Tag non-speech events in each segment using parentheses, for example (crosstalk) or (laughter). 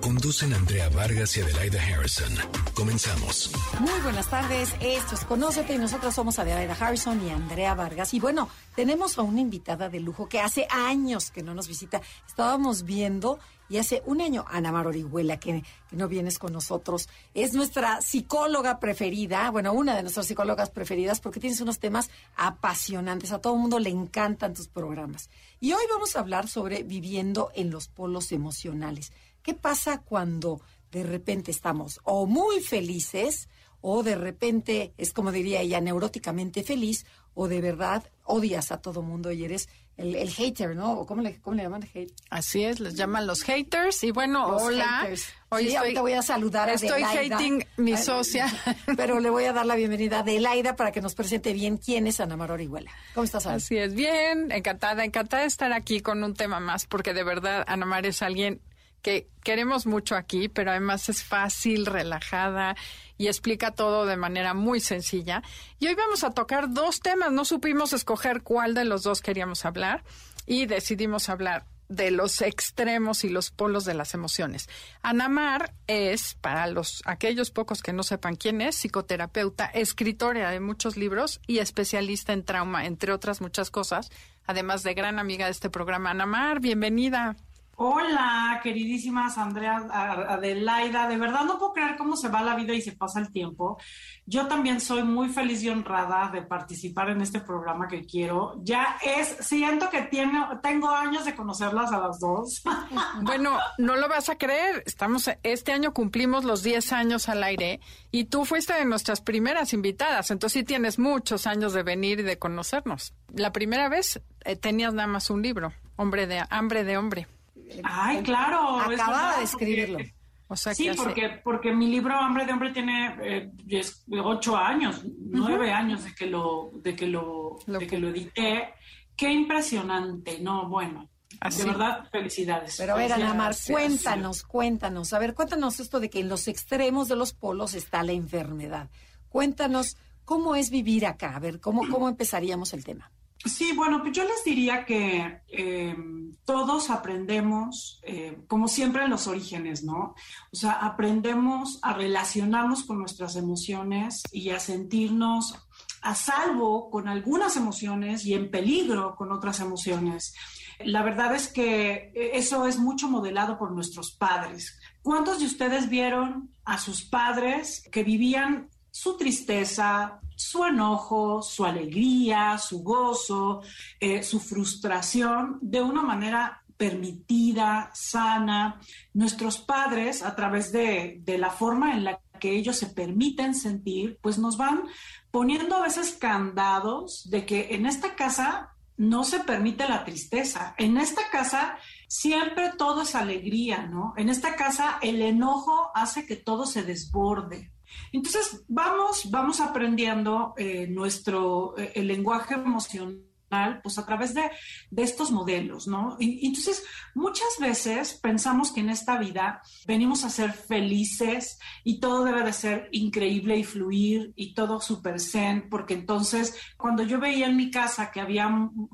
Conducen Andrea Vargas y Adelaida Harrison. Comenzamos. Muy buenas tardes, esto es Conócete y nosotros somos Adelaida Harrison y Andrea Vargas. Y bueno, tenemos a una invitada de lujo que hace años que no nos visita. Estábamos viendo y hace un año, Ana Mar Orihuela, que, que, no vienes con nosotros, es nuestra psicóloga preferida, bueno, una de nuestras psicólogas preferidas, porque tienes unos temas apasionantes. A todo el mundo le encantan tus programas. Y hoy vamos a hablar sobre viviendo en los polos emocionales. ¿Qué pasa cuando de repente estamos o muy felices o de repente es como diría ella, neuróticamente feliz o de verdad odias a todo mundo y eres el, hater, ¿no? ¿Cómo le, ¿Cómo le llaman? Hate? Así es, les llaman los haters. Y bueno, hola. Hoy sí, estoy, voy a saludar a Estoy hating mi socia. (laughs) Pero le voy a dar la bienvenida a Adelaida para que nos presente bien quién es Ana Mar Orihuela. ¿Cómo estás, Ana? Así es, bien, encantada, encantada de estar aquí con un tema más, porque de verdad Ana Mar es alguien que queremos mucho aquí, pero además es fácil, relajada y explica todo de manera muy sencilla. Y hoy vamos a tocar dos temas. No supimos escoger cuál de los dos queríamos hablar y decidimos hablar de los extremos y los polos de las emociones. Anamar es, para los aquellos pocos que no sepan quién es, psicoterapeuta, escritora de muchos libros y especialista en trauma, entre otras muchas cosas, además de gran amiga de este programa. Anamar, bienvenida. Hola, queridísimas Andrea, Adelaida. De verdad no puedo creer cómo se va la vida y se pasa el tiempo. Yo también soy muy feliz y honrada de participar en este programa que quiero. Ya es, siento que tiene, tengo años de conocerlas a las dos. (laughs) Bueno, no lo vas a creer. Estamos, este año cumplimos los 10 años al aire y tú fuiste de nuestras primeras invitadas. Entonces sí tienes muchos años de venir y de conocernos. La primera vez eh, tenías nada más un libro, Hombre de Hambre de Hombre. Ay, claro. Acababa de escribirlo. o sea, sí, porque, porque mi libro Hambre de Hombre tiene eh, ocho años, nueve años de que lo, de que lo, de que lo edité. Qué impresionante, no, bueno. De verdad, felicidades. Pero a ver, Ana Mar, cuéntanos, cuéntanos. A ver, cuéntanos esto de que en los extremos de los polos está la enfermedad. Cuéntanos cómo es vivir acá. A ver, cómo, cómo empezaríamos el tema. Sí, bueno, pues yo les diría que eh, todos aprendemos, eh, como siempre en los orígenes, ¿no? O sea, aprendemos a relacionarnos con nuestras emociones y a sentirnos a salvo con algunas emociones y en peligro con otras emociones. La verdad es que eso es mucho modelado por nuestros padres. ¿Cuántos de ustedes vieron a sus padres que vivían su tristeza, su enojo, su alegría, su gozo, eh, su frustración de una manera permitida, sana. Nuestros padres, a través de, de, la forma en la que ellos se permiten sentir, pues nos van poniendo a veces candados de que en esta casa no se permite la tristeza. En esta casa siempre todo es alegría, ¿no? En esta casa el enojo hace que todo se desborde. Entonces, vamos, vamos aprendiendo eh, nuestro, eh, el lenguaje emocional pues a través de, estos modelos, ¿no? Entonces, muchas veces pensamos que en esta vida venimos a ser felices y todo debe de ser increíble y fluir y todo súper zen, porque entonces cuando yo veía en mi casa que había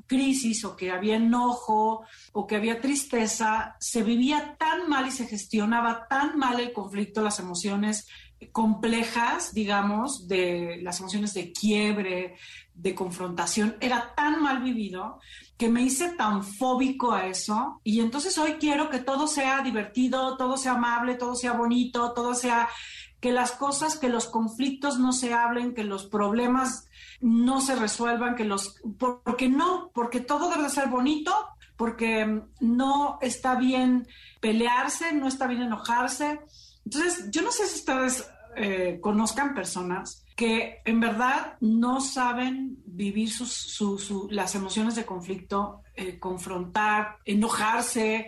crisis o que había enojo o que había tristeza, se vivía tan mal y se gestionaba tan mal el conflicto, las emociones, complejas, digamos, de las emociones de quiebre, de confrontación, era tan mal vivido que me hice tan fóbico a eso. Y entonces hoy quiero que todo sea divertido, todo sea amable, todo sea bonito, todo sea que las cosas, que los conflictos no se hablen, que los problemas no se resuelvan, que los porque no, porque todo debe ser bonito, porque no está bien pelearse, no está bien enojarse entonces, yo no sé si ustedes eh, conozcan personas que en verdad no saben vivir sus, las emociones de conflicto, eh, confrontar, enojarse,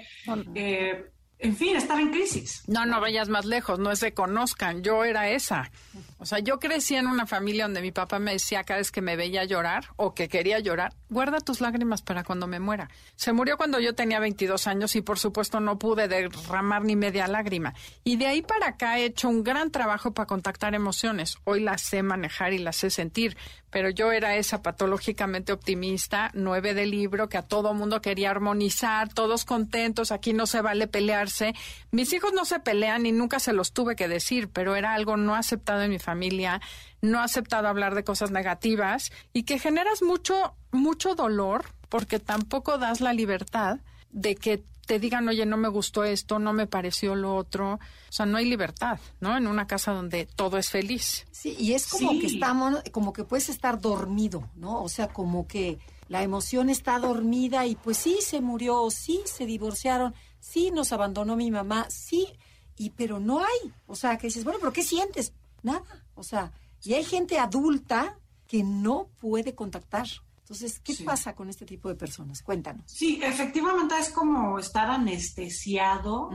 eh, en fin, estar en crisis. No, no vayas más lejos, no es de conozcan, yo era esa. O sea, yo crecí en una familia donde mi papá me decía cada vez que me veía llorar o que quería llorar, guarda tus lágrimas para cuando me muera. Se murió cuando yo tenía 22 años y por supuesto no pude derramar ni media lágrima. Y de ahí para acá he hecho un gran trabajo para contactar emociones. Hoy las sé manejar y las sé sentir, pero yo era esa patológicamente optimista, nueve de libro, que a todo mundo quería armonizar, todos contentos, aquí no se vale pelearse. Mis hijos no se pelean y nunca se los tuve que decir, pero era algo no aceptado en mi familia familia, no ha aceptado hablar de cosas negativas y que generas mucho, mucho dolor porque tampoco das la libertad de que te digan, oye, no me gustó esto, no me pareció lo otro. O sea, no hay libertad, ¿no? En una casa donde todo es feliz. Sí, y es como que estamos, como que puedes estar dormido, ¿no? O sea, como que la emoción está dormida y pues sí se murió, sí se divorciaron, sí nos abandonó mi mamá, sí, y pero no hay. O sea, que dices, bueno, pero ¿qué sientes? Nada. O sea, y hay gente adulta que no puede contactar. Entonces, ¿qué pasa con este tipo de personas? Cuéntanos. Sí, efectivamente es como estar anestesiado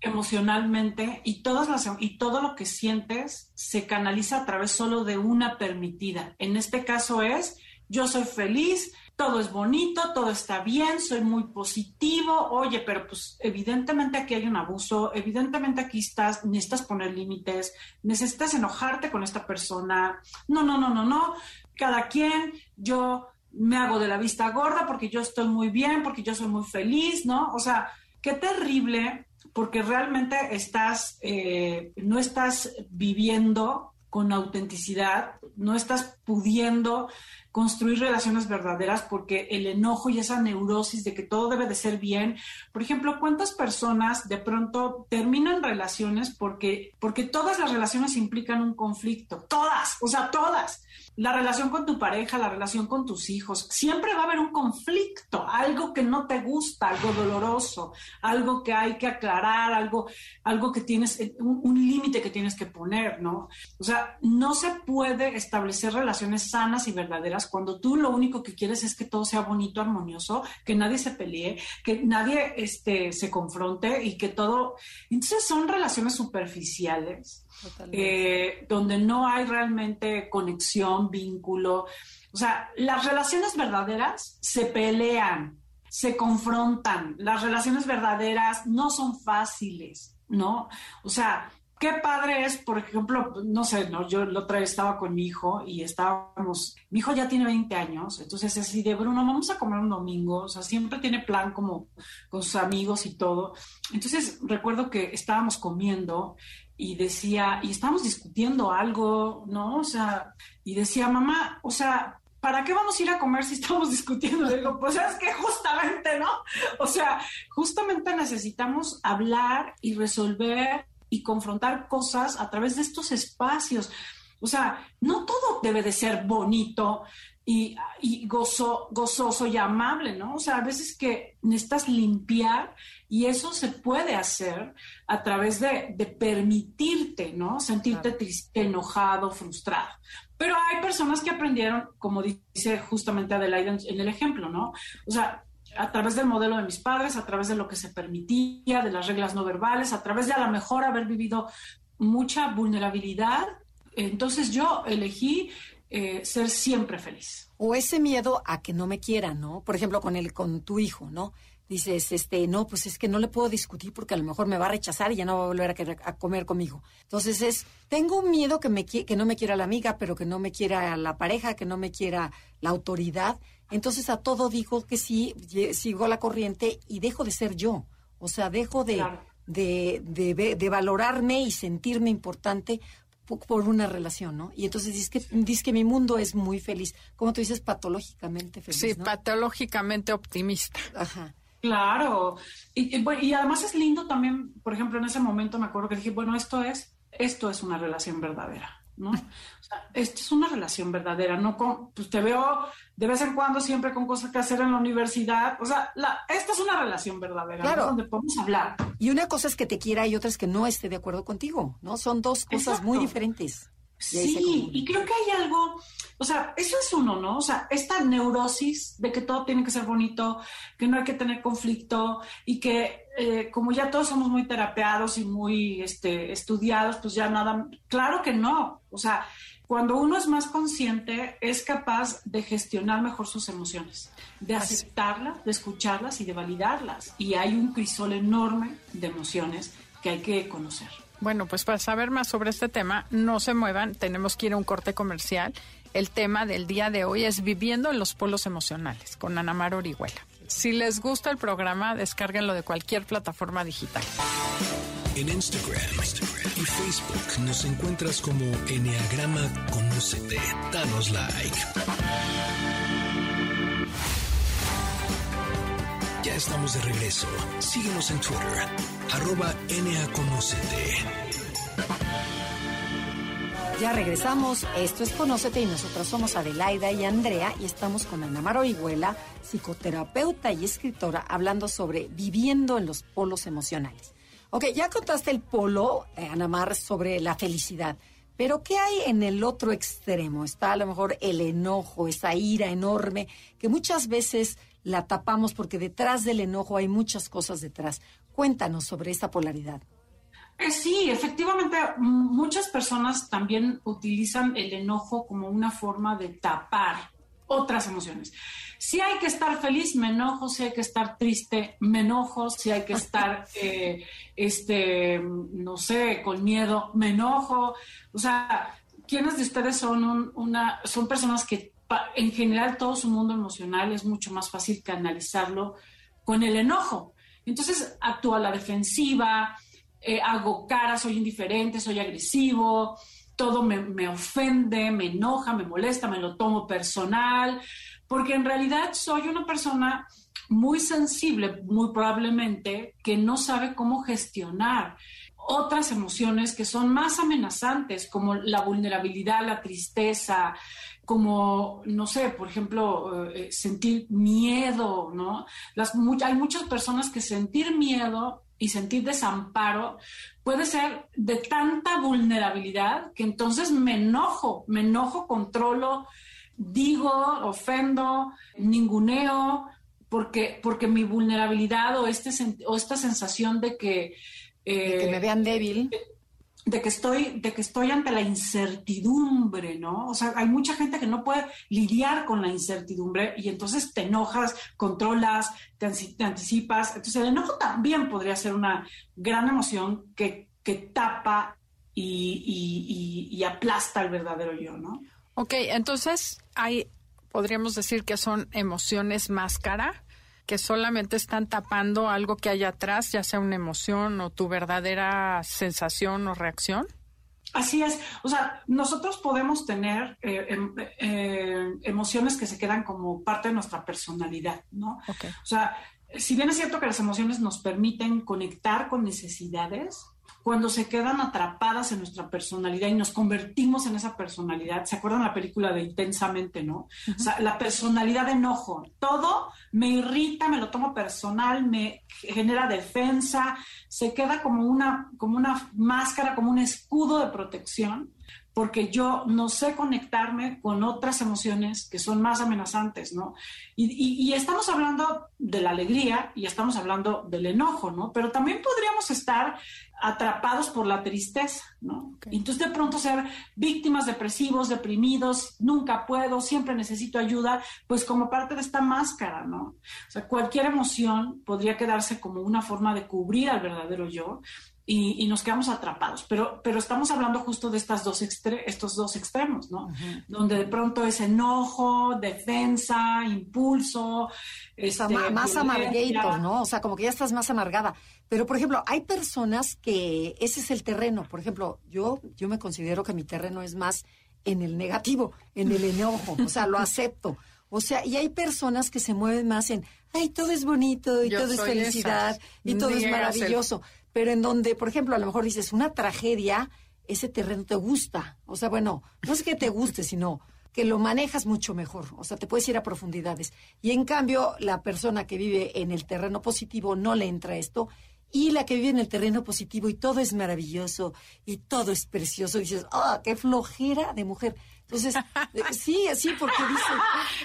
emocionalmente y, todas las, y todo lo que sientes se canaliza a través solo de una permitida. En este caso es, yo soy feliz, todo es bonito, todo está bien, soy muy positivo, oye, pero pues evidentemente aquí hay un abuso, evidentemente aquí estás, necesitas poner límites, necesitas enojarte con esta persona, no, no, no, no, no, cada quien, yo me hago de la vista gorda porque yo estoy muy bien, porque yo soy muy feliz, ¿no? O sea, qué terrible, porque realmente estás, eh, no estás viviendo con autenticidad, no estás pudiendo construir relaciones verdaderas porque el enojo y esa neurosis de que todo debe de ser bien. Por ejemplo, ¿cuántas personas de pronto terminan relaciones porque, porque todas las relaciones implican un conflicto? Todas, o sea, todas la relación con tu pareja, la relación con tus hijos, siempre va a haber un conflicto, algo que no te gusta, algo doloroso, algo que hay que aclarar, algo, algo que tienes, eh, un, límite que tienes que poner, ¿no? O sea, no se puede establecer relaciones sanas y verdaderas cuando tú lo único que quieres es que todo sea bonito, armonioso, que nadie se pelee, que nadie este, se confronte y que todo... Entonces son relaciones superficiales eh, donde no hay realmente conexión, vínculo. O sea, las relaciones verdaderas se pelean, se confrontan. Las relaciones verdaderas no son fáciles, ¿no? O sea, qué padre es, por ejemplo, no sé, ¿no? yo la otra vez estaba con mi hijo y estábamos, mi hijo ya tiene 20 años, entonces es así de, Bruno, vamos a comer un domingo, o sea, siempre tiene plan como con sus amigos y todo. Entonces recuerdo que estábamos comiendo y decía, y estábamos discutiendo algo, ¿no? O sea, y decía, mamá, o sea, ¿para qué vamos a ir a comer si estamos (laughs) discutiendo? Le digo, pues es que justamente, ¿no? O sea, justamente necesitamos hablar y resolver y confrontar cosas a través de estos espacios. O sea, no todo debe de ser bonito y, y gozo, gozoso y amable, ¿no? O sea, a veces que necesitas limpiar y eso se puede hacer a través de, permitirte, ¿no? Sentirte triste, enojado, frustrado. Pero hay personas que aprendieron, como dice justamente Adelaide en el ejemplo, ¿no? O sea, a través del modelo de mis padres, a través de lo que se permitía, de las reglas no verbales, a través de a lo mejor haber vivido mucha vulnerabilidad. Entonces yo elegí eh, ser siempre feliz. O ese miedo a que no me quieran, ¿no? Por ejemplo, con el, con tu hijo, ¿no? dices, este, no, pues es que no le puedo discutir porque a lo mejor me va a rechazar y ya no va a volver a, querer, a comer conmigo. Entonces es, tengo un miedo que, me, que no me quiera la amiga, pero que no me quiera la pareja, que no me quiera la autoridad. Entonces a todo digo que sí, sigo la corriente y dejo de ser yo. O sea, dejo de, de, de, de, valorarme y sentirme importante por una relación, ¿no? Y entonces dices que, dices que mi mundo es muy feliz. Como tú dices, patológicamente feliz. Sí, patológicamente optimista. Ajá. Claro, y, y, además es lindo también, por ejemplo, en ese momento me acuerdo que dije, bueno, esto es, esto es una relación verdadera, ¿no? O sea, esto es una relación verdadera, no con, pues te veo de vez en cuando siempre con cosas que hacer en la universidad, o sea, la, esta es una relación verdadera, claro. donde podemos hablar. Y una cosa es que te quiera y otra es que no esté de acuerdo contigo, ¿no? Son dos cosas muy diferentes. Sí, y creo que hay algo, o sea, eso es uno, ¿no? O sea, esta neurosis de que todo tiene que ser bonito, que no hay que tener conflicto y que eh, como ya todos somos muy terapeados y muy este, estudiados, pues ya nada, claro que no. O sea, cuando uno es más consciente, es capaz de gestionar mejor sus emociones, de aceptarlas, de escucharlas y de validarlas. Y hay un crisol enorme de emociones que hay que conocer. Bueno, pues para saber más sobre este tema, no se muevan, tenemos que ir a un corte comercial. El tema del día de hoy es viviendo en los polos emocionales con Ana Mar Orihuela. Si les gusta el programa, descárguenlo de cualquier plataforma digital. En Instagram, y Facebook nos encuentras como Enneagrama Conócete. Danos like. Ya estamos de regreso. Síguenos en Twitter, arroba NAConocete. Ya regresamos. Esto es Conócete y nosotros somos Adelaida y Andrea y estamos con Ana Mar Orihuela, psicoterapeuta y escritora, hablando sobre viviendo en los polos emocionales. Ok, ya contaste el polo, eh, Ana Mar, sobre la felicidad. Pero ¿qué hay en el otro extremo? Está a lo mejor el enojo, esa ira enorme que muchas veces la tapamos porque detrás del enojo hay muchas cosas detrás. Cuéntanos sobre esta polaridad. Eh, sí, efectivamente, muchas personas también utilizan el enojo como una forma de tapar otras emociones. Si hay que estar feliz, me enojo, si hay que estar triste, me enojo, si hay que estar, (laughs) eh, este, no sé, con miedo, me enojo. O sea, ¿quiénes de ustedes son una, son personas que en general todo su mundo emocional es mucho más fácil canalizarlo con el enojo? Entonces actúa a la defensiva, eh, hago cara, soy indiferente, soy agresivo, todo me, me, ofende, me enoja, me molesta, me lo tomo personal, porque en realidad soy una persona muy sensible, muy probablemente, que no sabe cómo gestionar otras emociones que son más amenazantes, como la vulnerabilidad, la tristeza, como, no sé, por ejemplo, eh, sentir miedo, ¿no? Las, hay muchas personas que sentir miedo y sentir desamparo puede ser de tanta vulnerabilidad que entonces me enojo, me enojo, controlo, digo, ofendo, ninguneo, porque, porque mi vulnerabilidad o, este, o esta sensación de que... de que me vean débil. de que estoy de que estoy ante la incertidumbre, ¿no? O sea, hay mucha gente que no puede lidiar con la incertidumbre y entonces te enojas, controlas, te, anticipas. Entonces el enojo también podría ser una gran emoción que, que tapa y, y, y, aplasta el verdadero yo, ¿no? Ok, entonces hay, podríamos decir que son emociones máscara que solamente están tapando algo que hay atrás, ya sea una emoción o tu verdadera sensación o reacción? Así es, o sea, nosotros podemos tener eh, em, eh, emociones que se quedan como parte de nuestra personalidad, ¿no? O sea, si bien es cierto que las emociones nos permiten conectar con necesidades, cuando se quedan atrapadas en nuestra personalidad y nos convertimos en esa personalidad. ¿Se acuerdan la película de Intensamente, no? O sea, la personalidad de enojo. Todo me irrita, me lo tomo personal, me genera defensa, se queda como una, como una máscara, como un escudo de protección porque yo no sé conectarme con otras emociones que son más amenazantes, ¿no? Y, estamos hablando de la alegría y estamos hablando del enojo, ¿no? Pero también podríamos estar atrapados por la tristeza, ¿no? Entonces de pronto ser víctimas depresivos, deprimidos, nunca puedo, siempre necesito ayuda, pues como parte de esta máscara, ¿no? O sea, cualquier emoción podría quedarse como una forma de cubrir al verdadero yo y, nos quedamos atrapados. Pero, pero estamos hablando justo de estas dos estos dos extremos, ¿no? Donde de pronto es enojo, defensa, impulso. Este, más amarguitos, ¿no? O sea, como que ya estás más amargada. Pero, por ejemplo, hay personas que ese es el terreno. Por ejemplo, yo, yo me considero que mi terreno es más en el negativo, en el enojo. O sea, lo acepto. O sea, y hay personas que se mueven más en, ay, todo es bonito y todo es felicidad y todo es maravilloso pero en donde, por ejemplo, a lo mejor dices una tragedia, ese terreno te gusta. O sea, bueno, no es que te guste, sino que lo manejas mucho mejor, o sea, te puedes ir a profundidades. Y en cambio, la persona que vive en el terreno positivo no le entra esto y la que vive en el terreno positivo y todo es maravilloso y todo es precioso. Y dices, ¡ah, qué flojera de mujer! Entonces, (laughs) sí, así porque dice...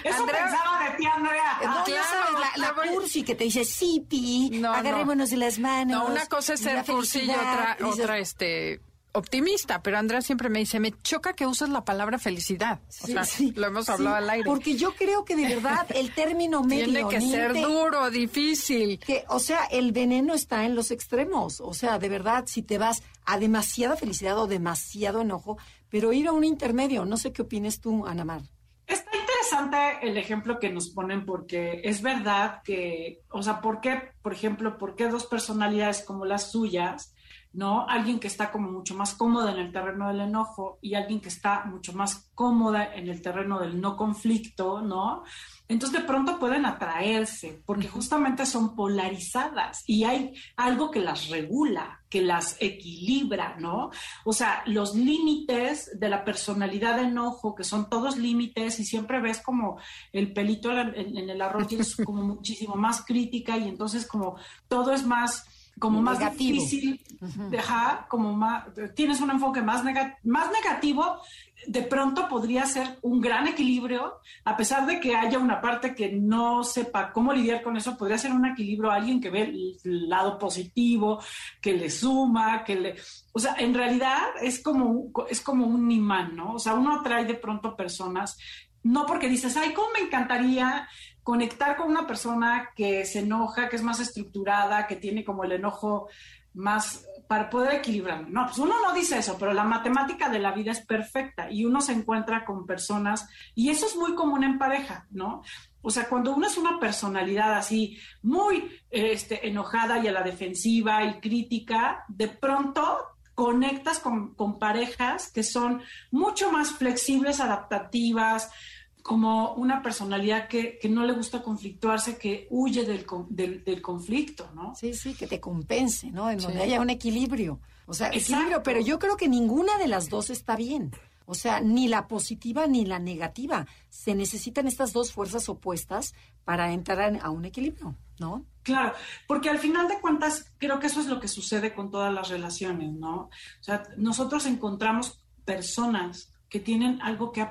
Eso pensaba de ti, Andrea. No, ya sabes, la, la cursi que te dice, sí, pi, agarrémonos de las manos. No, una cosa es ser cursi y otra, otra, este optimista, pero Andrea siempre me dice, me choca que uses la palabra felicidad. Sí, sí, lo hemos hablado al aire. Porque yo creo que de verdad el término medio... Tiene que ser duro, difícil. Que, o sea, el veneno está en los extremos. O sea, de verdad, si te vas a demasiada felicidad o demasiado enojo, pero ir a un intermedio. No sé qué opines tú, Anamar. Está interesante el ejemplo que nos ponen porque es verdad que, o sea, ¿por qué, por ejemplo, por qué dos personalidades como las suyas ¿no? Alguien que está como mucho más cómoda en el terreno del enojo y alguien que está mucho más cómoda en el terreno del no conflicto, ¿no? Entonces de pronto pueden atraerse porque justamente son polarizadas y hay algo que las regula, que las equilibra, ¿no? O sea, los límites de la personalidad de enojo, que son todos límites y siempre ves como el pelito en, el arroz es como (laughs) muchísimo más crítica y entonces como todo es más como más difícil, dejar, como más, tienes un enfoque más, más negativo, de pronto podría ser un gran equilibrio, a pesar de que haya una parte que no sepa cómo lidiar con eso, podría ser un equilibrio alguien que ve el lado positivo, que le suma, que le... O sea, en realidad es como, es como un imán, ¿no? O sea, uno atrae de pronto personas no porque dices, ay, cómo me encantaría conectar con una persona que se enoja, que es más estructurada, que tiene como el enojo más para poder equilibrar. No, pues uno no dice eso, pero la matemática de la vida es perfecta y uno se encuentra con personas y eso es muy común en pareja, ¿no? O sea, cuando uno es una personalidad así muy este, enojada y a la defensiva y crítica, de pronto conectas con, con parejas que son mucho más flexibles, adaptativas, como una personalidad que, no le gusta conflictuarse, que huye del, del, conflicto, ¿no? Sí, sí, que te compense, ¿no? En donde haya un equilibrio. O sea, equilibrio, pero yo creo que ninguna de las dos está bien. O sea, ni la positiva ni la negativa. Se necesitan estas dos fuerzas opuestas para entrar a un equilibrio, ¿no? Claro, porque al final de cuentas creo que eso es lo que sucede con todas las relaciones, ¿no? O sea, nosotros encontramos personas que tienen algo que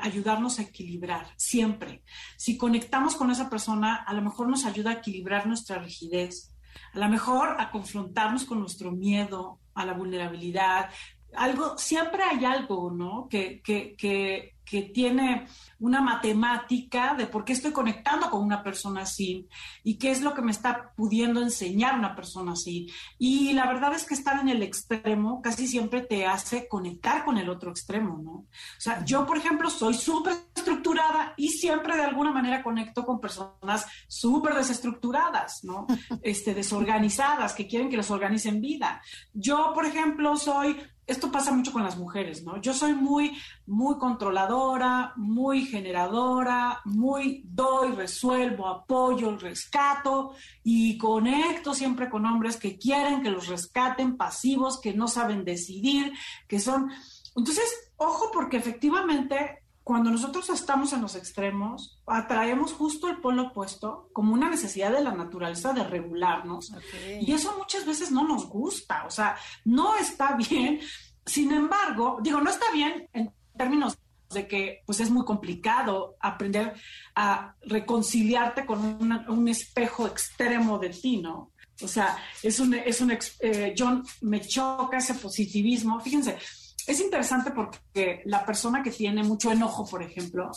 ayudarnos a equilibrar, siempre. Si conectamos con esa persona, a lo mejor nos ayuda a equilibrar nuestra rigidez, a lo mejor a confrontarnos con nuestro miedo, a la vulnerabilidad. Algo, siempre hay algo, ¿no? Que, que, que, que tiene una matemática de por qué estoy conectando con una persona así y qué es lo que me está pudiendo enseñar una persona así. Y la verdad es que estar en el extremo casi siempre te hace conectar con el otro extremo, ¿no? O sea, yo, por ejemplo, soy súper estructurada y siempre de alguna manera conecto con personas súper desestructuradas, ¿no? (laughs) Este, desorganizadas, que quieren que les organicen vida. Yo, por ejemplo, soy esto pasa mucho con las mujeres, ¿no? Yo soy muy, muy controladora, muy generadora, muy doy, resuelvo, apoyo, rescato y conecto siempre con hombres que quieren que los rescaten, pasivos, que no saben decidir, que son... Entonces, ojo porque efectivamente cuando nosotros estamos en los extremos, atraemos justo el polo opuesto como una necesidad de la naturaleza de regularnos. Y eso muchas veces no nos gusta, o sea, no está bien. Sin embargo, digo, no está bien en términos de que pues es muy complicado aprender a reconciliarte con un espejo extremo de ti, ¿no? O sea, es un, es un, eh, John, me choca ese positivismo. Fíjense, es interesante porque la persona que tiene mucho enojo, por ejemplo,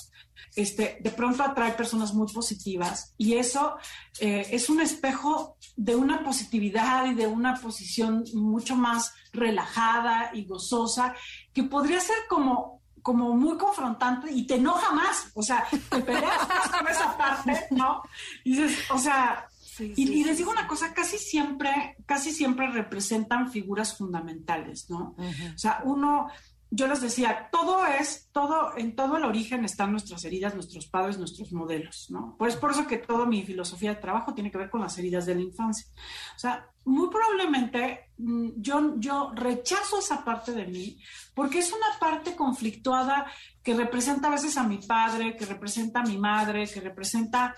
este, de pronto atrae personas muy positivas y eso eh, es un espejo de una positividad y de una posición mucho más relajada y gozosa que podría ser como como muy confrontante y te enoja más, o sea, te peleas más con esa parte, ¿no? Y dices, o sea, y, les digo una cosa, casi siempre, casi siempre representan figuras fundamentales, ¿no? O sea, uno, yo les decía, todo es, todo, en todo el origen están nuestras heridas, nuestros padres, nuestros modelos, ¿no? Pues por eso que toda mi filosofía de trabajo tiene que ver con las heridas de la infancia. O sea, muy probablemente mm, yo, yo rechazo esa parte de mí porque es una parte conflictuada que representa a veces a mi padre, que representa a mi madre, que representa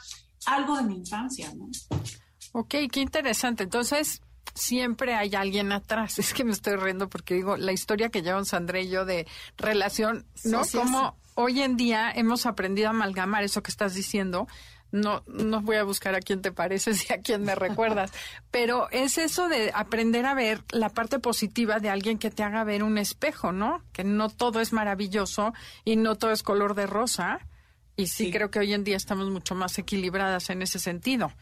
algo de mi infancia, ¿no? Ok, qué interesante. Entonces, siempre hay alguien atrás. (laughs) Es que me estoy riendo porque digo, la historia que llevan Sandra y yo de relación, ¿no? Como hoy en día hemos aprendido a amalgamar eso que estás diciendo no, no voy a buscar a quién te pareces (laughs) y a quién me recuerdas, pero es eso de aprender a ver la parte positiva de alguien que te haga ver un espejo, ¿no? Que no todo es maravilloso y no todo es color de rosa. Y sí, creo que hoy en día estamos mucho más equilibradas en ese sentido.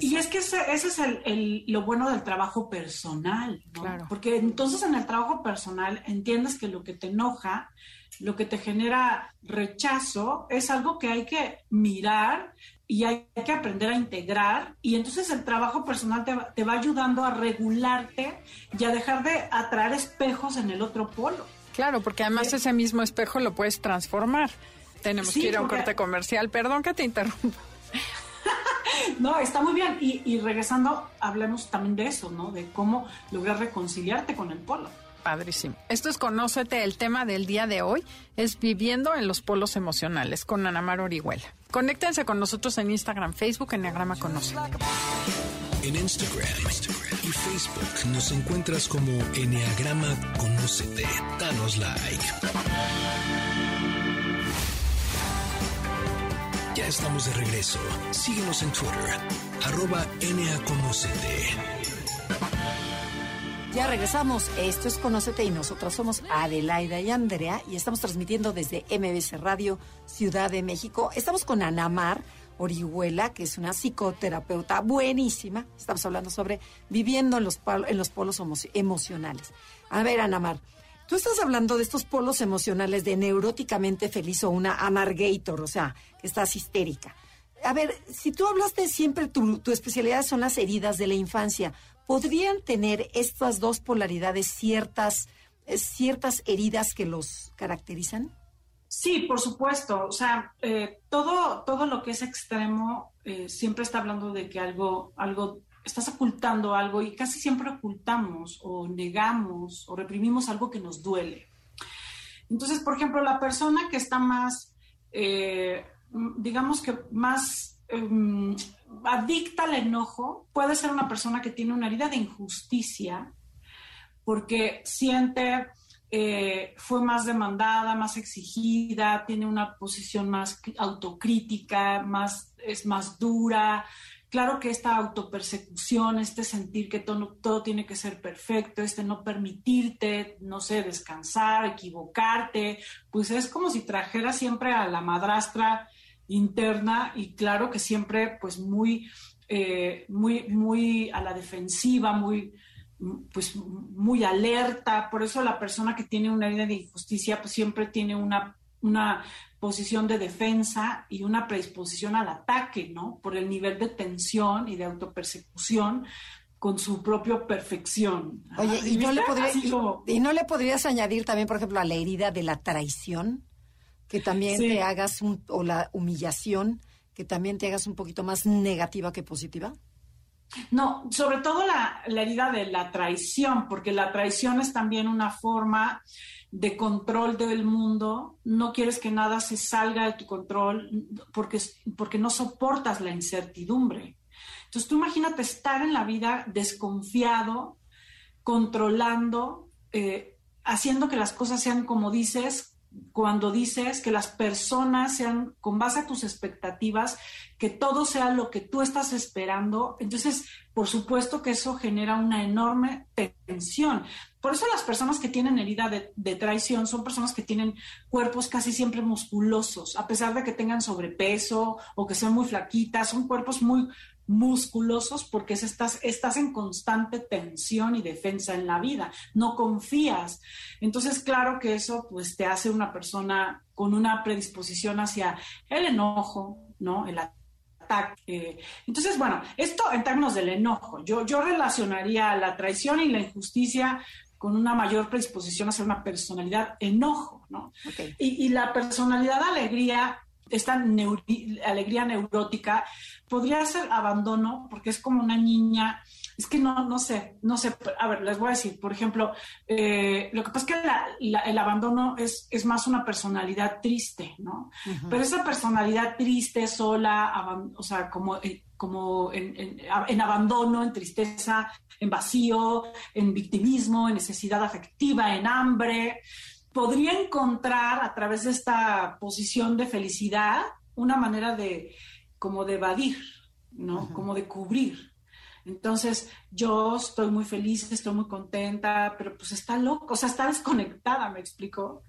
Y es que ese, es el, lo bueno del trabajo personal, ¿no? Claro. Porque entonces en el trabajo personal entiendes que lo que te enoja, lo que te genera rechazo, es algo que hay que mirar y hay que aprender a integrar y entonces el trabajo personal te, va ayudando a regularte y a dejar de atraer espejos en el otro polo. Claro, porque además ese mismo espejo lo puedes transformar. Tenemos que ir a un corte comercial. Perdón que te interrumpa. (laughs) no, está muy bien. Y, y regresando, hablemos también de eso, ¿no? De cómo lograr reconciliarte con el polo. Padrísimo. Esto es Conócete. El tema del día de hoy es Viviendo en los Polos Emocionales con Anamar Orihuela. Conéctense con nosotros en Instagram, Facebook, Enneagrama Conoce. En Instagram, y Facebook nos encuentras como Enneagrama Conócete. Danos like. Estamos de regreso. Síguenos en Twitter, arroba ya regresamos. Esto es Conócete y nosotros somos Adelaida y Andrea y estamos transmitiendo desde MBC Radio Ciudad de México. Estamos con Anamar Orihuela, que es una psicoterapeuta buenísima. Estamos hablando sobre viviendo en los, en los polos emocionales. A ver, Anamar, tú estás hablando de estos polos emocionales de neuróticamente feliz o una amargator, o sea, que estás histérica. A ver, si tú hablaste siempre, tu, especialidad son las heridas de la infancia. ¿podrían tener estas dos polaridades ciertas, eh, ciertas heridas que los caracterizan? Sí, por supuesto. O sea, eh, todo, todo lo que es extremo eh, siempre está hablando de que algo, algo, estás ocultando algo y casi siempre ocultamos o negamos o reprimimos algo que nos duele. Entonces, por ejemplo, la persona que está más, digamos que más em, adicta al enojo puede ser una persona que tiene una herida de injusticia porque siente eh, fue más demandada, más exigida, tiene una posición más autocrítica, más, es más dura. Claro que esta autopersecución, este sentir que todo, todo tiene que ser perfecto, este no permitirte, no sé, descansar, equivocarte, pues es como si trajera siempre a la madrastra interna y claro que siempre pues muy, eh, muy, muy a la defensiva, muy, pues muy alerta. Por eso la persona que tiene una herida de injusticia pues siempre tiene una, una posición de defensa y una predisposición al ataque, ¿no? Por el nivel de tensión y de autopersecución con su propia perfección. Oye, ¿y, no le y no le podrías añadir también, por ejemplo, a la herida de la traición? que también te hagas un, o la humillación, que también te hagas un poquito más negativa que positiva? No, sobre todo la, la, herida de la traición, porque la traición es también una forma de control del mundo. No quieres que nada se salga de tu control porque, porque no soportas la incertidumbre. Entonces tú imagínate estar en la vida desconfiado, controlando, eh, haciendo que las cosas sean como dices, cuando dices que las personas sean con base a tus expectativas, que todo sea lo que tú estás esperando, entonces por supuesto que eso genera una enorme tensión. Por eso las personas que tienen herida de, traición son personas que tienen cuerpos casi siempre musculosos, a pesar de que tengan sobrepeso o que sean muy flaquitas, son cuerpos muy musculosos porque estás, estás en constante tensión y defensa en la vida, no confías. Entonces, claro que eso pues te hace una persona con una predisposición hacia el enojo, ¿no? El ataque. Entonces, bueno, esto en términos del enojo, yo, yo relacionaría la traición y la injusticia con una mayor predisposición hacia una personalidad enojo, ¿no? Y, y la personalidad alegría esta alegría neurótica, podría ser abandono, porque es como una niña es que no, no sé, no sé. A ver, les voy a decir, por ejemplo, eh, lo que pasa es que el abandono es, es, más una personalidad triste, ¿no? Pero esa personalidad triste, sola, o sea, como, eh, como en, en, abandono, en tristeza, en vacío, en victimismo, en necesidad afectiva, en hambre, podría encontrar a través de esta posición de felicidad una manera de como de evadir, ¿no? Como de cubrir. Entonces, yo estoy muy feliz, estoy muy contenta, pero pues está loco, o sea, está desconectada, me explico.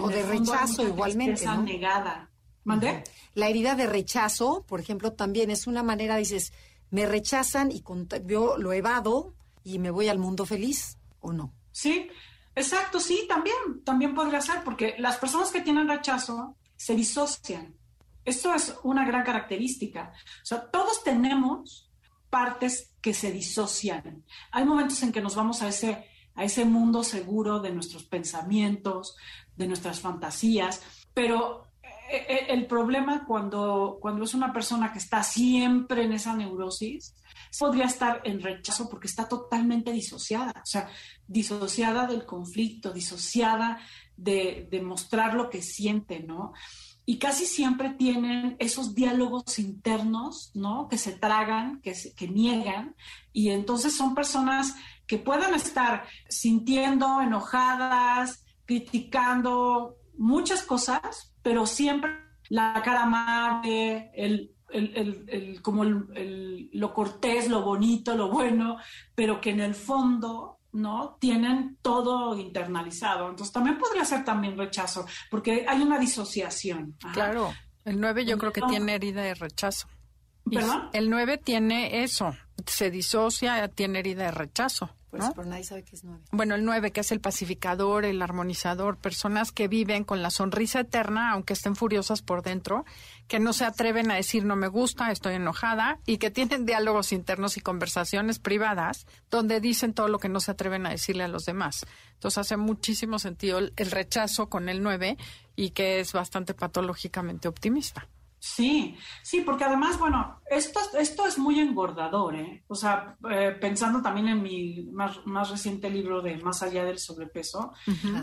O de rechazo igualmente. ¿no? negada. ¿Mandé? La herida de rechazo, por ejemplo, también es una manera, dices, me rechazan y yo lo evado y me voy al mundo feliz, ¿o no? Sí, exacto, sí, también, también podría ser, porque las personas que tienen rechazo se disocian. Esto es una gran característica. O sea, todos tenemos partes que se disocian. Hay momentos en que nos vamos a ese, a ese mundo seguro de nuestros pensamientos, de nuestras fantasías, pero el problema cuando, cuando es una persona que está siempre en esa neurosis, podría estar en rechazo porque está totalmente disociada, o sea, disociada del conflicto, disociada de, de mostrar lo que siente, ¿no? y casi siempre tienen esos diálogos internos, ¿no? Que se tragan, que, que niegan, y entonces son personas que pueden estar sintiendo enojadas, criticando muchas cosas, pero siempre la cara amable, el, el, como lo cortés, lo bonito, lo bueno, pero que en el fondo ¿no? Tienen todo internalizado. Entonces también podría ser también rechazo, porque hay una disociación. Claro, el 9 yo creo que tiene herida de rechazo. ¿Perdón? El 9 tiene eso, se disocia, tiene herida de rechazo. Pues nadie sabe qué es nueve. Bueno, el nueve, que es el pacificador, el armonizador, personas que viven con la sonrisa eterna, aunque estén furiosas por dentro, que no se atreven a decir no me gusta, estoy enojada, y que tienen diálogos internos y conversaciones privadas donde dicen todo lo que no se atreven a decirle a los demás. Entonces hace muchísimo sentido el, el rechazo con el nueve y que es bastante patológicamente optimista. Sí, sí, porque además, bueno, esto, esto es muy engordador, ¿eh? O sea, eh, pensando también en mi más, reciente libro de Más allá del sobrepeso,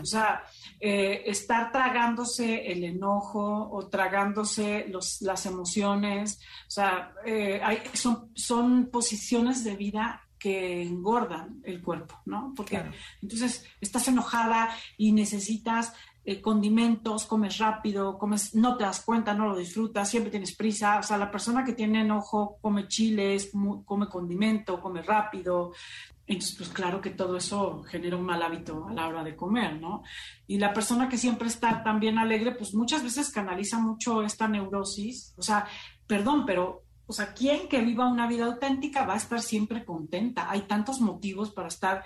o sea, eh, estar tragándose el enojo o tragándose los, las emociones, o sea, eh, hay, son, son posiciones de vida que engordan el cuerpo, ¿no? Porque entonces estás enojada y necesitas eh, condimentos, comes rápido, comes, no te das cuenta, no lo disfrutas, siempre tienes prisa. O sea, la persona que tiene enojo come chiles, come condimento, come rápido. Entonces, pues claro que todo eso genera un mal hábito a la hora de comer, ¿no? Y la persona que siempre está también alegre, pues muchas veces canaliza mucho esta neurosis. O sea, perdón, pero o sea, ¿quién que viva una vida auténtica va a estar siempre contenta? Hay tantos motivos para estar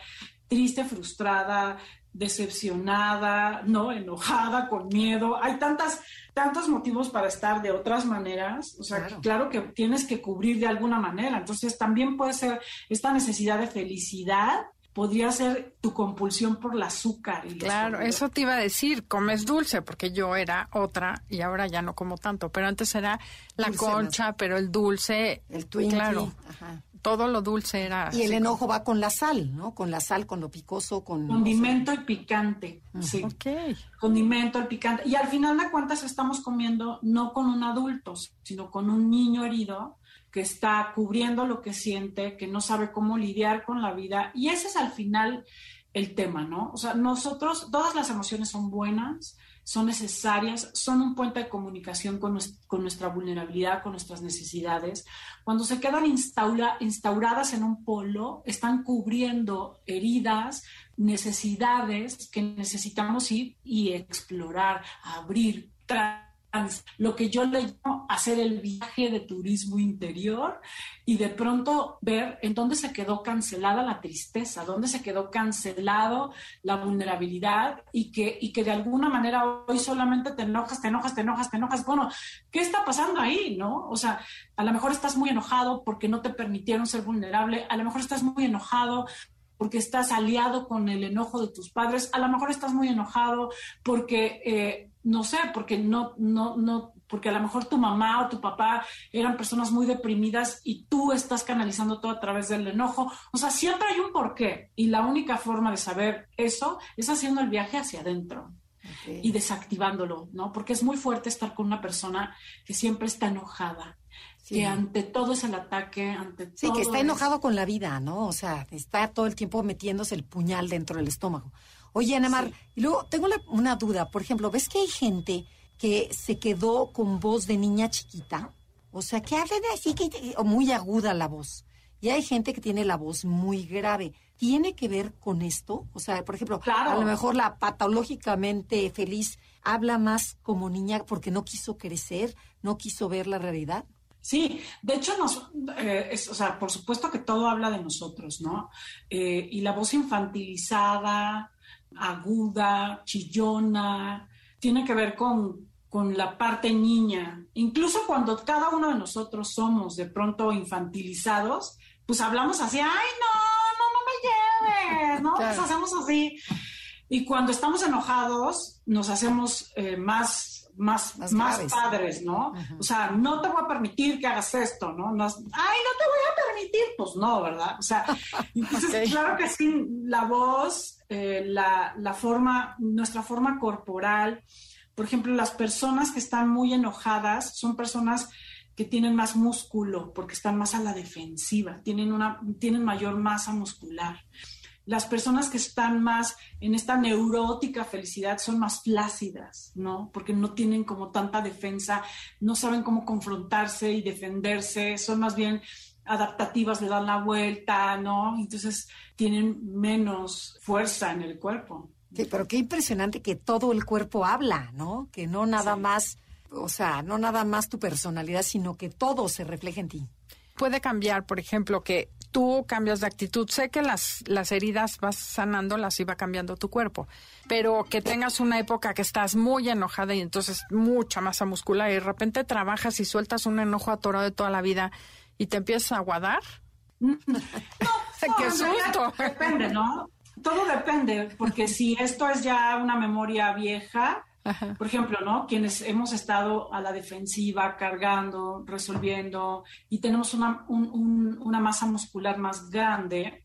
triste, frustrada, decepcionada, ¿no? Enojada, con miedo. Hay tantas, tantos motivos para estar de otras maneras. O sea, claro. que tienes que cubrir de alguna manera. Entonces, también puede ser esta necesidad de felicidad. Podría ser tu compulsión por el azúcar. Y claro, eso te iba a decir, comes dulce, porque yo era otra y ahora ya no como tanto, pero antes era la concha, pero el dulce, el Twinkie, claro. Ajá todo lo dulce era. Y el enojo va con la sal, ¿no? Con la sal, con lo picoso, con. Condimento y picante. Sí. Ok. Condimento y picante. Y al final de cuentas estamos comiendo no con un adulto, sino con un niño herido que está cubriendo lo que siente, que no sabe cómo lidiar con la vida. Y ese es al final el tema, ¿no? O sea, nosotros, todas las emociones son buenas, son necesarias, son un puente de comunicación con, nuestra vulnerabilidad, con nuestras necesidades. Cuando se quedan instauradas en un polo, están cubriendo heridas, necesidades que necesitamos ir y explorar, abrir, lo que yo le llamo hacer el viaje de turismo interior y de pronto ver en dónde se quedó cancelada la tristeza, dónde se quedó cancelado la vulnerabilidad y que, y que de alguna manera hoy solamente te enojas, te enojas, te enojas, te enojas. Bueno, ¿qué está pasando ahí? ¿No? O sea, a lo mejor estás muy enojado porque no te permitieron ser vulnerable, a lo mejor estás muy enojado porque estás aliado con el enojo de tus padres, a lo mejor estás muy enojado porque... Eh, no sé, porque no, no, no porque a lo mejor tu mamá o tu papá eran personas muy deprimidas y tú estás canalizando todo a través del enojo. O sea, siempre hay un porqué y la única forma de saber eso es haciendo el viaje hacia adentro. y desactivándolo, ¿no? Porque es muy fuerte estar con una persona que siempre está enojada, que ante todo es el ataque, ante todo. Sí, que está enojado con la vida, ¿no? O sea, está todo el tiempo metiéndose el puñal dentro del estómago. Oye, Anemar, y luego tengo una duda. Por ejemplo, ¿ves que hay gente que se quedó con voz de niña chiquita? O sea, que hablan así, que, o muy aguda la voz. Y hay gente que tiene la voz muy grave. ¿Tiene que ver con esto? O sea, por ejemplo, a lo mejor la patológicamente feliz habla más como niña porque no quiso crecer, no quiso ver la realidad. Sí, de hecho, nos, eh, o sea, por supuesto que todo habla de nosotros, ¿no? Eh, y la voz infantilizada, aguda, chillona, tiene que ver con, con la parte niña. Incluso cuando cada uno de nosotros somos de pronto infantilizados, pues hablamos así, ay, no, no, no me lleves, ¿no? Nos hacemos así. Y cuando estamos enojados, nos hacemos eh, más más, más, padres, ¿no? O sea, no te voy a permitir que hagas esto, ¿no? no ay, no te voy a permitir, pues no, ¿verdad? O sea, (laughs) entonces, claro que sí, la voz, eh, la, la forma, nuestra forma corporal, por ejemplo, las personas que están muy enojadas son personas que tienen más músculo porque están más a la defensiva, tienen, una, tienen mayor masa muscular. Las personas que están más en esta neurótica felicidad son más flácidas, ¿no? Porque no tienen como tanta defensa, no saben cómo confrontarse y defenderse, son más bien adaptativas, le dan la vuelta, ¿no? Entonces tienen menos fuerza en el cuerpo. Sí, pero qué impresionante que todo el cuerpo habla, ¿no? Que no nada más, o sea, no nada más tu personalidad, sino que todo se refleja en ti. Puede cambiar, por ejemplo, que tú cambias de actitud. Sé que las, las heridas vas sanando, las iba cambiando tu cuerpo, pero que tengas una época que estás muy enojada y entonces mucha masa muscular y de repente trabajas y sueltas un enojo atorado de toda la vida y te empiezas a aguadar. (laughs) No, (laughs) ¡Qué susto! Depende, ¿no? Todo depende, porque si esto es ya una memoria vieja, por ejemplo, ¿no? Quienes hemos estado a la defensiva, cargando, resolviendo y tenemos una, una masa muscular más grande,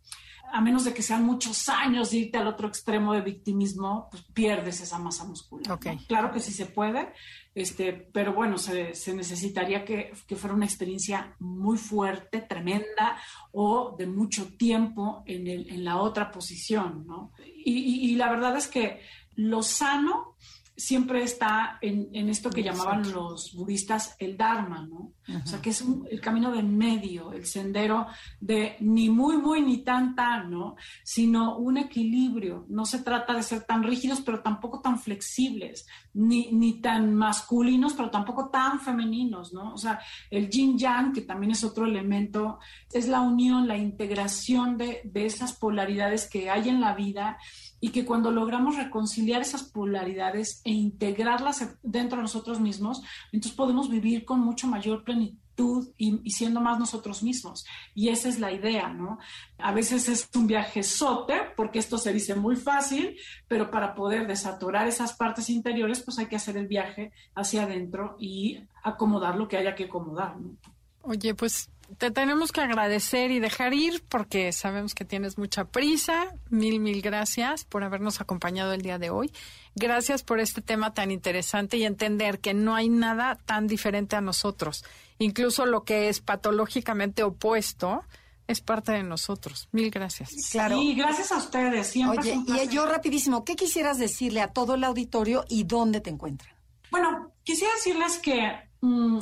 a menos de que sean muchos años de irte al otro extremo de victimismo, pues pierdes esa masa muscular. Claro que sí se puede, este, pero bueno, se, se necesitaría que, que, fuera una experiencia muy fuerte, tremenda o de mucho tiempo en, el, en la otra posición, ¿no? Y, y la verdad es que lo sano siempre está en, esto que llamaban los budistas el Dharma, ¿no? O sea, que es el camino de medio, el sendero de ni muy, muy, ni tan, tan, ¿no? Sino un equilibrio. No se trata de ser tan rígidos, pero tampoco tan flexibles, ni, ni tan masculinos, pero tampoco tan femeninos, ¿no? O sea, el yin yang, que también es otro elemento, es la unión, la integración de, de esas polaridades que hay en la vida y que cuando logramos reconciliar esas polaridades e integrarlas dentro de nosotros mismos, entonces podemos vivir con mucho mayor plenitud y, siendo más nosotros mismos. Y esa es la idea, ¿no? A veces es un viaje sote, porque esto se dice muy fácil, pero para poder desatorar esas partes interiores, pues hay que hacer el viaje hacia adentro y acomodar lo que haya que acomodar, ¿no? Oye, pues te tenemos que agradecer y dejar ir porque sabemos que tienes mucha prisa. Mil, mil gracias por habernos acompañado el día de hoy. Gracias por este tema tan interesante y entender que no hay nada tan diferente a nosotros. Incluso lo que es patológicamente opuesto es parte de nosotros. Mil gracias. Claro. Sí, gracias a ustedes. Siempre Oye, y yo rapidísimo, ¿qué quisieras decirle a todo el auditorio y dónde te encuentran? Bueno, quisiera decirles que mm,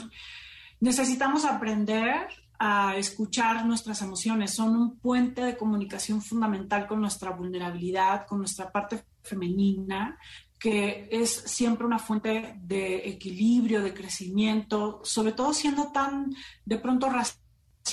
necesitamos aprender a escuchar nuestras emociones, son un puente de comunicación fundamental con nuestra vulnerabilidad, con nuestra parte femenina, que es siempre una fuente de equilibrio, de crecimiento, sobre todo siendo tan de pronto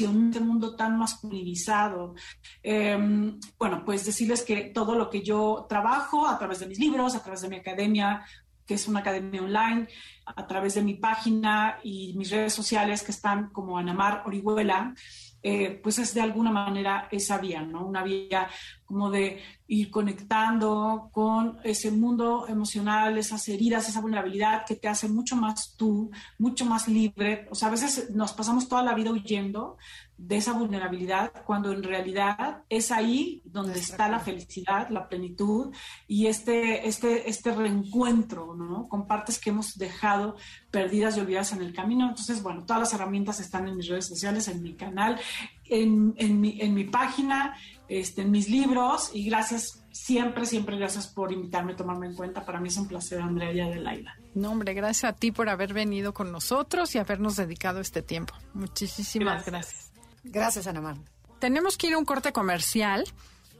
un mundo tan masculinizado. Em, bueno, pues decirles que todo lo que yo trabajo a través de mis libros, a través de mi academia, que es una academia online, a través de mi página y mis redes sociales que están como Anamar Orihuela, eh, pues es de alguna manera esa vía, ¿no? Una vía como de ir conectando con ese mundo emocional, esas heridas, esa vulnerabilidad que te hace mucho más tú, mucho más libre. O sea, a veces nos pasamos toda la vida huyendo de esa vulnerabilidad cuando en realidad es ahí donde está la felicidad, la plenitud y este, este, este reencuentro ¿no? con partes que hemos dejado perdidas y olvidadas en el camino. Entonces, bueno, todas las herramientas están en mis redes sociales, en mi canal, en, en, mi, en mi página este, en mis libros y gracias, siempre, siempre gracias por invitarme, tomarme en cuenta. Para mí es un placer, Andrea y Adelaida. No, hombre, gracias a ti por haber venido con nosotros y habernos dedicado este tiempo. Muchísimas gracias. Gracias, Ana Mar. Tenemos que ir a un corte comercial,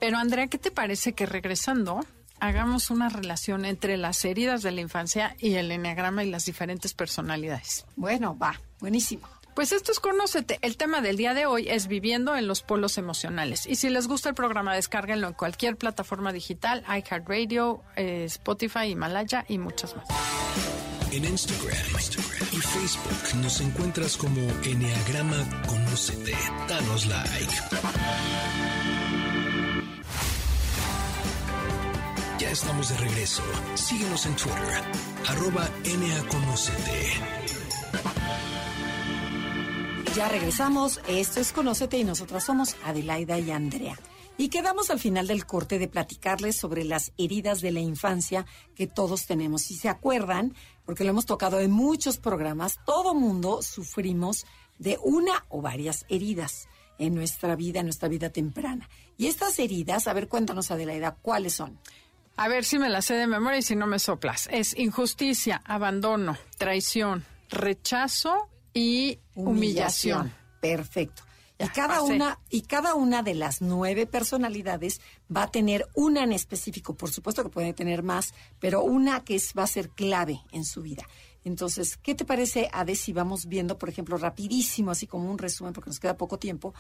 pero Andrea, ¿qué te parece que regresando hagamos una relación entre las heridas de la infancia y el enneagrama y las diferentes personalidades? Bueno, va, buenísimo. Pues esto es Conócete. El tema del día de hoy es viviendo en los polos emocionales. Y si les gusta el programa, descárguenlo en cualquier plataforma digital, iHeartRadio, eh, Spotify, Himalaya y muchas más. En Instagram, y Facebook nos encuentras como Enneagrama Conócete. Danos like. Ya estamos de regreso. Síguenos en Twitter, arroba. Ya regresamos. Esto es Conócete y nosotras somos Adelaida y Andrea. Y quedamos al final del corte de platicarles sobre las heridas de la infancia que todos tenemos. Si se acuerdan, porque lo hemos tocado en muchos programas, todo mundo sufrimos de una o varias heridas en nuestra vida, en nuestra vida temprana. Y estas heridas, a ver, cuéntanos Adelaida, ¿cuáles son? A ver si me las sé de memoria y si no me soplas. Es injusticia, abandono, traición, rechazo y humillación. Perfecto. y cada una y cada una de las nueve personalidades va a tener una en específico. Por supuesto que puede tener más, pero una que es, va a ser clave en su vida. Entonces, ¿qué te parece, Ade, si vamos viendo, por ejemplo, rapidísimo, así como un resumen, porque nos queda poco tiempo,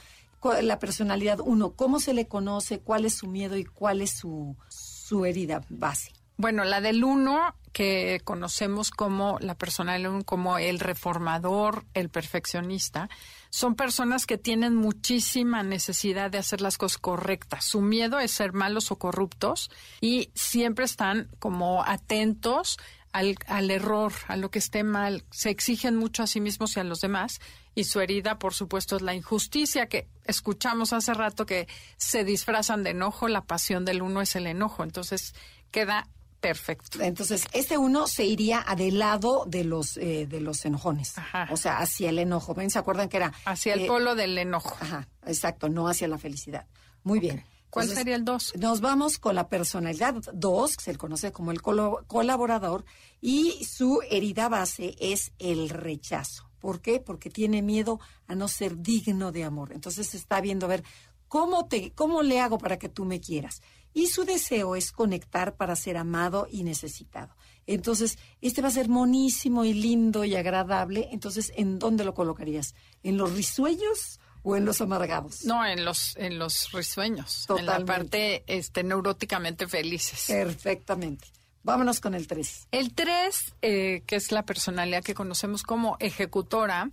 la personalidad uno, cómo se le conoce, cuál es su miedo y cuál es su, su herida base? Bueno, la del uno, que conocemos como la personalidad como el reformador, el perfeccionista, son personas que tienen muchísima necesidad de hacer las cosas correctas. Su miedo es ser malos o corruptos y siempre están como atentos al, al, error, a lo que esté mal. Se exigen mucho a sí mismos y a los demás. Y su herida, por supuesto, es la injusticia que escuchamos hace rato que se disfrazan de enojo. La pasión del uno es el enojo. Entonces queda Perfecto. Entonces, este uno se iría a del lado de los eh, de los enojones. O sea, hacia el enojo. ¿Ven? ¿Se acuerdan que era? Hacia el eh, polo del enojo. Ajá, exacto, no hacia la felicidad. Muy bien. ¿Cuál sería el dos? Nos vamos con la personalidad dos, que se le conoce como el colaborador, y su herida base es el rechazo. ¿Por qué? Porque tiene miedo a no ser digno de amor. Entonces está viendo a ver cómo te, cómo le hago para que tú me quieras y su deseo es conectar para ser amado y necesitado. Entonces, este va a ser monísimo y lindo y agradable. Entonces, ¿en dónde lo colocarías? ¿En los risueños o en los amargados? No, en los, en los risueños. En la parte este, neuróticamente felices. Perfectamente. Vámonos con el 3. El 3, eh, que es la personalidad que conocemos como ejecutora,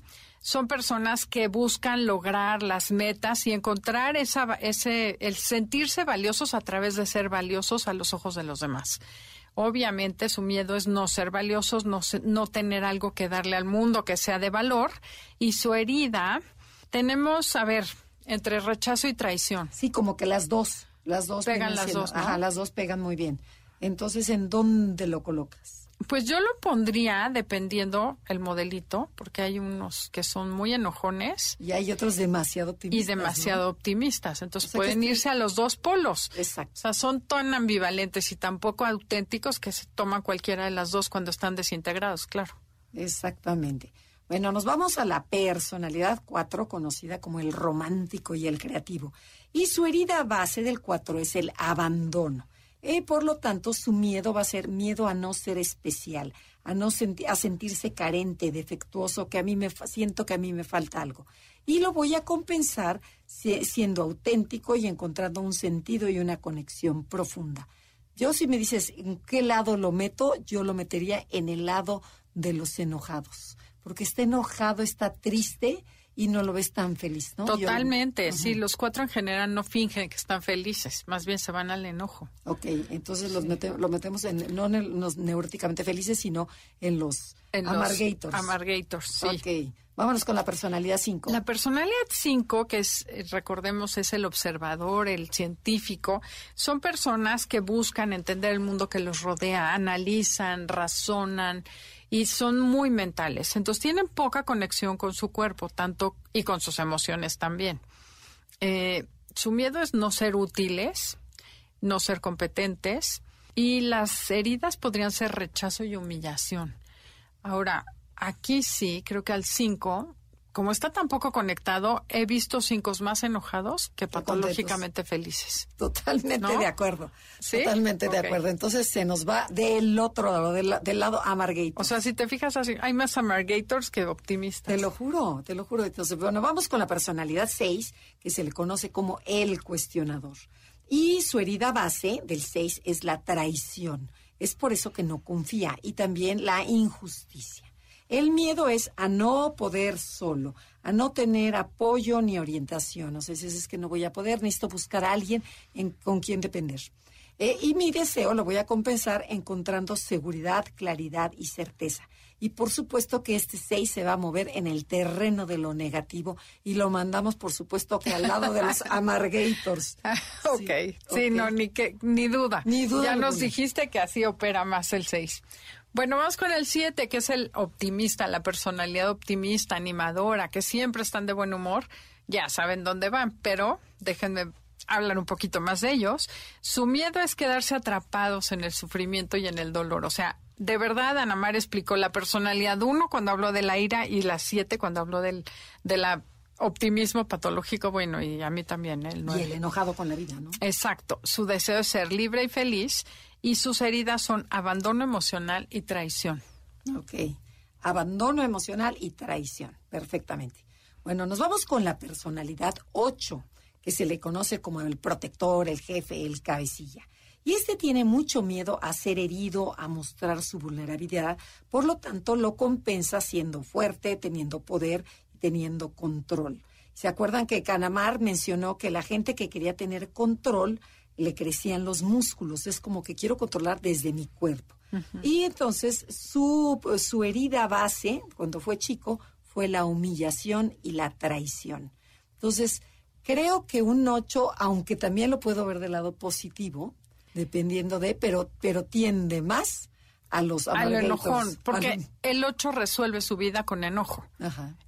son personas que buscan lograr las metas y encontrar esa, ese, el sentirse valiosos a través de ser valiosos a los ojos de los demás. Obviamente su miedo es no ser valiosos, no, no tener algo que darle al mundo que sea de valor y su herida, tenemos, a ver, entre rechazo y traición. Sí, como que las dos, las dos pegan las dos, Ajá, las dos pegan muy bien. Entonces, ¿en dónde lo colocas? Pues yo lo pondría dependiendo el modelito, porque hay unos que son muy enojones. Y hay otros demasiado optimistas. Y demasiado optimistas. Entonces pueden irse a los dos polos. Exacto. O sea, son tan ambivalentes y tan poco auténticos que se toman cualquiera de las dos cuando están desintegrados, claro. Exactamente. Bueno, nos vamos a la personalidad cuatro, conocida como el romántico y el creativo. Y su herida base del cuatro es el abandono. Y por lo tanto, su miedo va a ser miedo a no ser especial, a no a sentirse carente, defectuoso, que a mí me siento que a mí me falta algo. Y lo voy a compensar siendo auténtico y encontrando un sentido y una conexión profunda. Yo si me dices en qué lado lo meto, yo lo metería en el lado de los enojados, porque está enojado, está triste y no lo ves tan feliz, ¿no? Totalmente, sí, los cuatro en general no fingen que están felices, más bien se van al enojo. Ok, entonces los lo metemos en, no en los neuróticamente felices, sino en los en amargators. amargators, sí. Ok, vámonos con la personalidad 5. La personalidad 5, que es, eh, recordemos, es el observador, el científico, son personas que buscan entender el mundo que los rodea, analizan, razonan, y son muy mentales. Entonces tienen poca conexión con su cuerpo, tanto y con sus emociones también. Eh, su miedo es no ser útiles, no ser competentes y las heridas podrían ser rechazo y humillación. Ahora, aquí sí, creo que al 5 como está tan poco conectado, he visto cinco más enojados que patológicamente felices. Totalmente de acuerdo. Totalmente de acuerdo. Entonces se nos va del otro lado, del, lado amargator. O sea, si te fijas así, hay más amargators que optimistas. Te lo juro, te lo juro. Entonces, bueno, vamos con la personalidad 6, que se le conoce como el cuestionador. Y su herida base del 6 es la traición. Es por eso que no confía y también la injusticia. El miedo es a no poder solo, a no tener apoyo ni orientación. O sea, si es que no voy a poder, necesito buscar a alguien con quien depender. Eh, y mi deseo lo voy a compensar encontrando seguridad, claridad y certeza. Y por supuesto que este 6 se va a mover en el terreno de lo negativo y lo mandamos, por supuesto, que al lado de los (laughs) amargators. ok, sí, no, ni, que, ni duda. Ni duda. Ya nos dijiste que así opera más el 6. Bueno, vamos con el 7, que es el optimista, la personalidad optimista, animadora, que siempre están de buen humor. Ya saben dónde van, pero déjenme hablar un poquito más de ellos. Su miedo es quedarse atrapados en el sufrimiento y en el dolor. O sea, de verdad, Ana Mar explicó la personalidad 1 cuando habló de la ira y la 7 cuando habló del de la optimismo patológico, bueno, y a mí también. El y el enojado con la vida, ¿no? Exacto. Su deseo es ser libre y feliz y sus heridas son abandono emocional y traición. Ok, abandono emocional y traición, perfectamente. Bueno, nos vamos con la personalidad 8, que se le conoce como el protector, el jefe, el cabecilla. Y este tiene mucho miedo a ser herido, a mostrar su vulnerabilidad, por lo tanto lo compensa siendo fuerte, teniendo poder y teniendo control. ¿Se acuerdan que Canamar mencionó que la gente que quería tener control le crecían los músculos. Es como que quiero controlar desde mi cuerpo. Y entonces su, su herida base, cuando fue chico, fue la humillación y la traición. Entonces, creo que un 8, aunque también lo puedo ver del lado positivo, dependiendo de, pero, pero tiende más a los al enojón, porque el 8 resuelve su vida con enojo.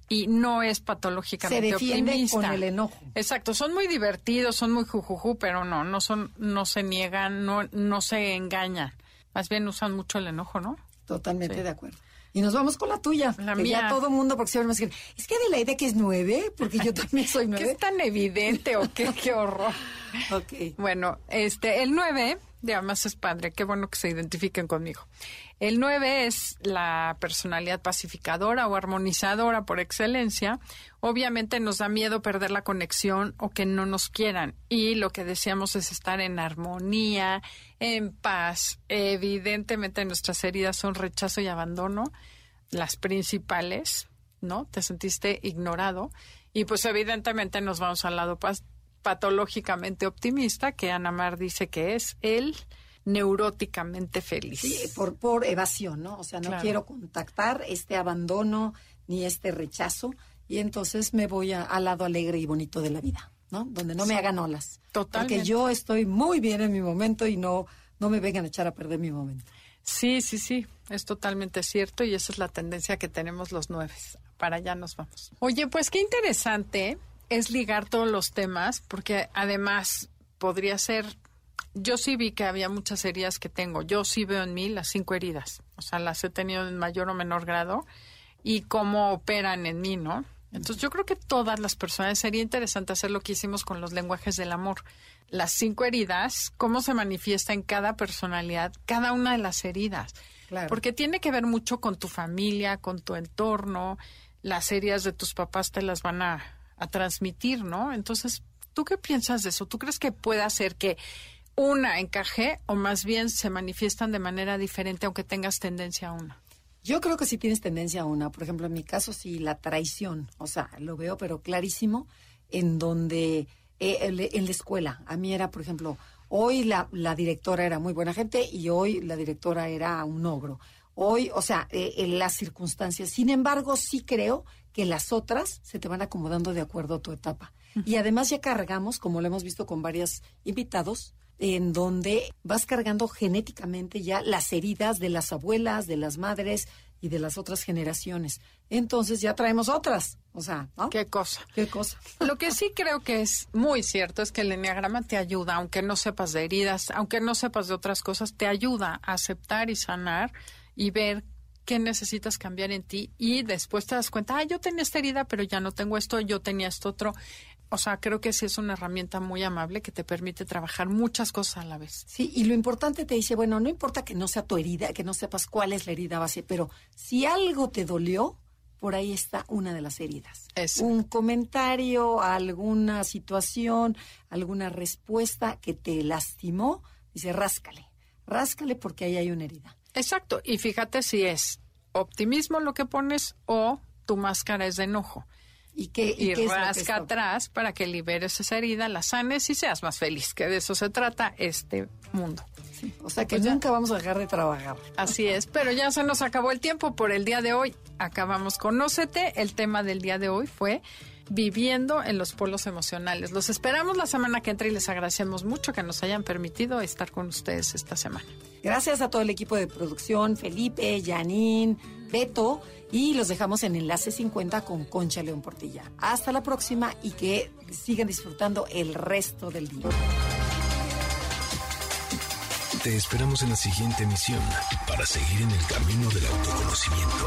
Y no es patológicamente se defiende optimista. con el enojo. Exacto, son muy divertidos, son muy jujuju, pero no, no son no se niegan, no no se engañan. Más bien usan mucho el enojo, ¿no? Totalmente de acuerdo. Y nos vamos con la tuya. La mía. Ya todo mundo, porque siempre me dicen, es que de la idea que es nueve, porque yo también soy (laughs) nueve. ¿Qué es tan evidente o qué? (laughs) qué horror. ok. Bueno, este, el nueve y además es padre, qué bueno que se identifiquen conmigo. El 9 es la personalidad pacificadora o armonizadora por excelencia. Obviamente nos da miedo perder la conexión o que no nos quieran. Y lo que deseamos es estar en armonía, en paz. Evidentemente nuestras heridas son rechazo y abandono, las principales, ¿no? Te sentiste ignorado. Y pues evidentemente nos vamos al lado patológicamente optimista, que Ana Mar dice que es el neuróticamente feliz. Sí, por, por evasión, ¿no? O sea, no quiero contactar este abandono ni este rechazo y entonces me voy al lado alegre y bonito de la vida, ¿no? Donde no me hagan olas. Totalmente. Porque yo estoy muy bien en mi momento y no, no me vengan a echar a perder mi momento. Sí, sí, sí, es totalmente cierto y esa es la tendencia que tenemos los nueve. Para allá nos vamos. Oye, pues qué interesante es ligar todos los temas, porque además podría ser, yo sí vi que había muchas heridas que tengo, yo sí veo en mí las cinco heridas, o sea, las he tenido en mayor o menor grado y cómo operan en mí, ¿no? Entonces yo creo que todas las personas sería interesante hacer lo que hicimos con los lenguajes del amor. Las cinco heridas, cómo se manifiesta en cada personalidad, cada una de las heridas. Porque tiene que ver mucho con tu familia, con tu entorno. Las heridas de tus papás te las van a a transmitir, ¿no? Entonces, ¿tú qué piensas de eso? ¿Tú crees que puede hacer que una encaje o más bien se manifiestan de manera diferente aunque tengas tendencia a una? Yo creo que sí tienes tendencia a una. Por ejemplo, en mi caso, sí, la traición. O sea, lo veo, pero clarísimo, en donde, eh, en la escuela. A mí era, por ejemplo, hoy la, la directora era muy buena gente y hoy la directora era un ogro. Hoy, o sea, eh, en las circunstancias. Sin embargo, sí creo que las otras se te van acomodando de acuerdo a tu etapa. Y además ya cargamos, como lo hemos visto con varios invitados, en donde vas cargando genéticamente ya las heridas de las abuelas, de las madres y de las otras generaciones. Entonces ya traemos otras. O sea, ¿no? Qué cosa. Qué cosa. (laughs) Lo que sí creo que es muy cierto es que el enneagrama te ayuda, aunque no sepas de heridas, aunque no sepas de otras cosas, te ayuda a aceptar y sanar y ver qué necesitas cambiar en ti y después te das cuenta, ah, yo tenía esta herida, pero ya no tengo esto, yo tenía esto otro o sea, creo que sí es una herramienta muy amable que te permite trabajar muchas cosas a la vez. Sí, y lo importante te dice, bueno, no importa que no sea tu herida, que no sepas cuál es la herida base, pero si algo te dolió, por ahí está una de las heridas. Un comentario, alguna situación, alguna respuesta que te lastimó, dice, ráscale, ráscale porque ahí hay una herida. Exacto, y fíjate si es optimismo lo que pones o tu máscara es de enojo y que y, rasca atrás para que liberes esa herida, la sanes y seas más feliz, que de eso se trata este mundo. o sea que pues nunca vamos a dejar de trabajar. Así es, pero ya se nos acabó el tiempo por el día de hoy. Acabamos Conócete. El tema del día de hoy fue viviendo en los polos emocionales. Los esperamos la semana que entra y les agradecemos mucho que nos hayan permitido estar con ustedes esta semana. Gracias a todo el equipo de producción, Felipe, Janine, Beto y los dejamos en Enlace 50 con Concha León Portilla. Hasta la próxima y que sigan disfrutando el resto del día. Te esperamos en la siguiente emisión para seguir en el camino del autoconocimiento.